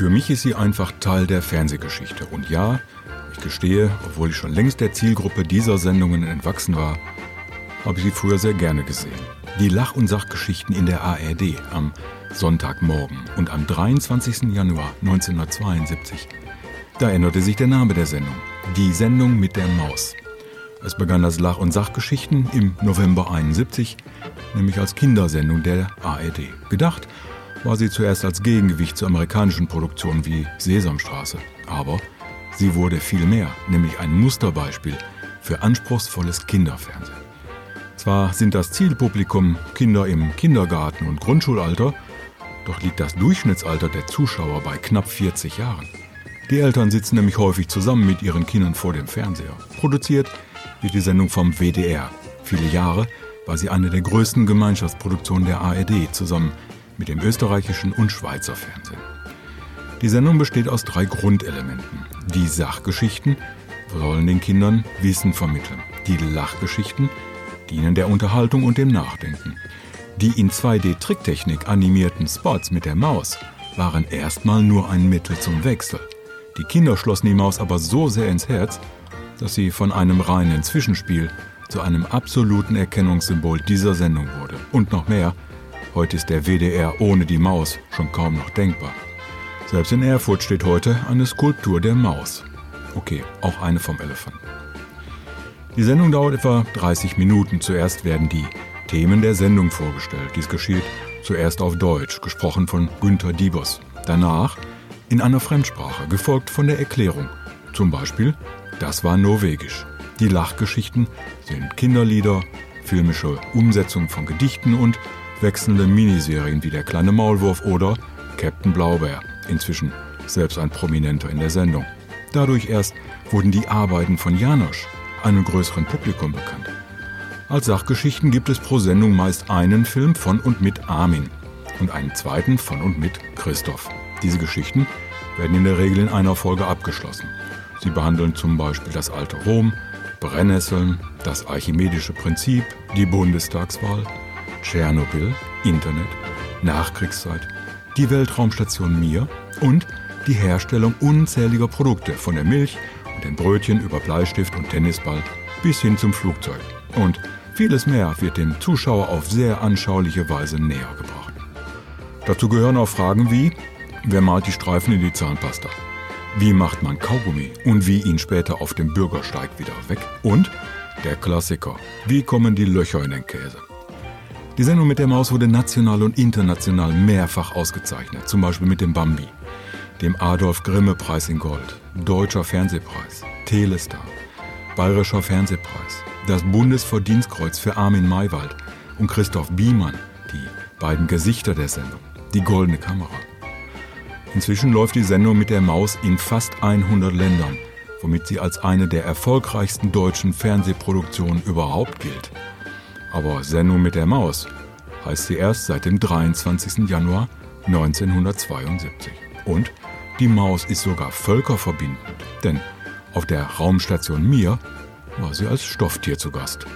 Für mich ist sie einfach Teil der Fernsehgeschichte. Und ja, ich gestehe, obwohl ich schon längst der Zielgruppe dieser Sendungen entwachsen war, habe ich sie früher sehr gerne gesehen. Die Lach- und Sachgeschichten in der ARD am Sonntagmorgen und am 23. Januar 1972. Da änderte sich der Name der Sendung. Die Sendung mit der Maus. Es begann das Lach- und Sachgeschichten im November 71, nämlich als Kindersendung der ARD. Gedacht war sie zuerst als Gegengewicht zu amerikanischen Produktionen wie Sesamstraße. Aber sie wurde viel mehr, nämlich ein Musterbeispiel für anspruchsvolles Kinderfernsehen. Zwar sind das Zielpublikum Kinder im Kindergarten und Grundschulalter, doch liegt das Durchschnittsalter der Zuschauer bei knapp 40 Jahren. Die Eltern sitzen nämlich häufig zusammen mit ihren Kindern vor dem Fernseher. Produziert wird die Sendung vom WDR. Viele Jahre war sie eine der größten Gemeinschaftsproduktionen der ARD zusammen mit dem österreichischen und Schweizer Fernsehen. Die Sendung besteht aus drei Grundelementen. Die Sachgeschichten sollen den Kindern Wissen vermitteln. Die Lachgeschichten dienen der Unterhaltung und dem Nachdenken. Die in 2D-Tricktechnik animierten Spots mit der Maus waren erstmal nur ein Mittel zum Wechsel. Die Kinder schlossen die Maus aber so sehr ins Herz, dass sie von einem reinen Zwischenspiel zu einem absoluten Erkennungssymbol dieser Sendung wurde. Und noch mehr, heute ist der WDR ohne die Maus schon kaum noch denkbar. Selbst in Erfurt steht heute eine Skulptur der Maus. Okay, auch eine vom Elefanten. Die Sendung dauert etwa 30 Minuten. Zuerst werden die Themen der Sendung vorgestellt. Dies geschieht zuerst auf Deutsch, gesprochen von Günther Diebers. Danach in einer Fremdsprache, gefolgt von der Erklärung. Zum Beispiel, das war Norwegisch. Die Lachgeschichten sind Kinderlieder, filmische Umsetzung von Gedichten und wechselnde Miniserien wie Der kleine Maulwurf oder Captain Blaubeer, inzwischen selbst ein Prominenter in der Sendung. Dadurch erst wurden die Arbeiten von Janosch einem größeren Publikum bekannt. Als Sachgeschichten gibt es pro Sendung meist einen Film von und mit Armin und einen zweiten von und mit Christoph. Diese Geschichten werden in der Regel in einer Folge abgeschlossen. Sie behandeln zum Beispiel das alte Rom, Brennnesseln, das archimedische Prinzip, die Bundestagswahl, Tschernobyl, Internet, Nachkriegszeit, die Weltraumstation Mir und die Herstellung unzähliger Produkte von der Milch und den Brötchen über Bleistift und Tennisball bis hin zum Flugzeug. Und vieles mehr wird dem Zuschauer auf sehr anschauliche Weise näher gebracht. Dazu gehören auch Fragen wie, wer malt die Streifen in die Zahnpasta? Wie macht man Kaugummi und wie ihn später auf dem Bürgersteig wieder weg? Und der Klassiker, wie kommen die Löcher in den Käse? Die Sendung mit der Maus wurde national und international mehrfach ausgezeichnet, zum Beispiel mit dem Bambi, dem Adolf Grimme Preis in Gold, Deutscher Fernsehpreis, Telestar, Bayerischer Fernsehpreis, das Bundesverdienstkreuz für Armin Maywald und Christoph Biemann, die beiden Gesichter der Sendung, die Goldene Kamera. Inzwischen läuft die Sendung mit der Maus in fast 100 Ländern, womit sie als eine der erfolgreichsten deutschen Fernsehproduktionen überhaupt gilt. Aber Sendung mit der Maus heißt sie erst seit dem 23. Januar 1972. Und die Maus ist sogar völkerverbindend, denn auf der Raumstation Mir war sie als Stofftier zu Gast.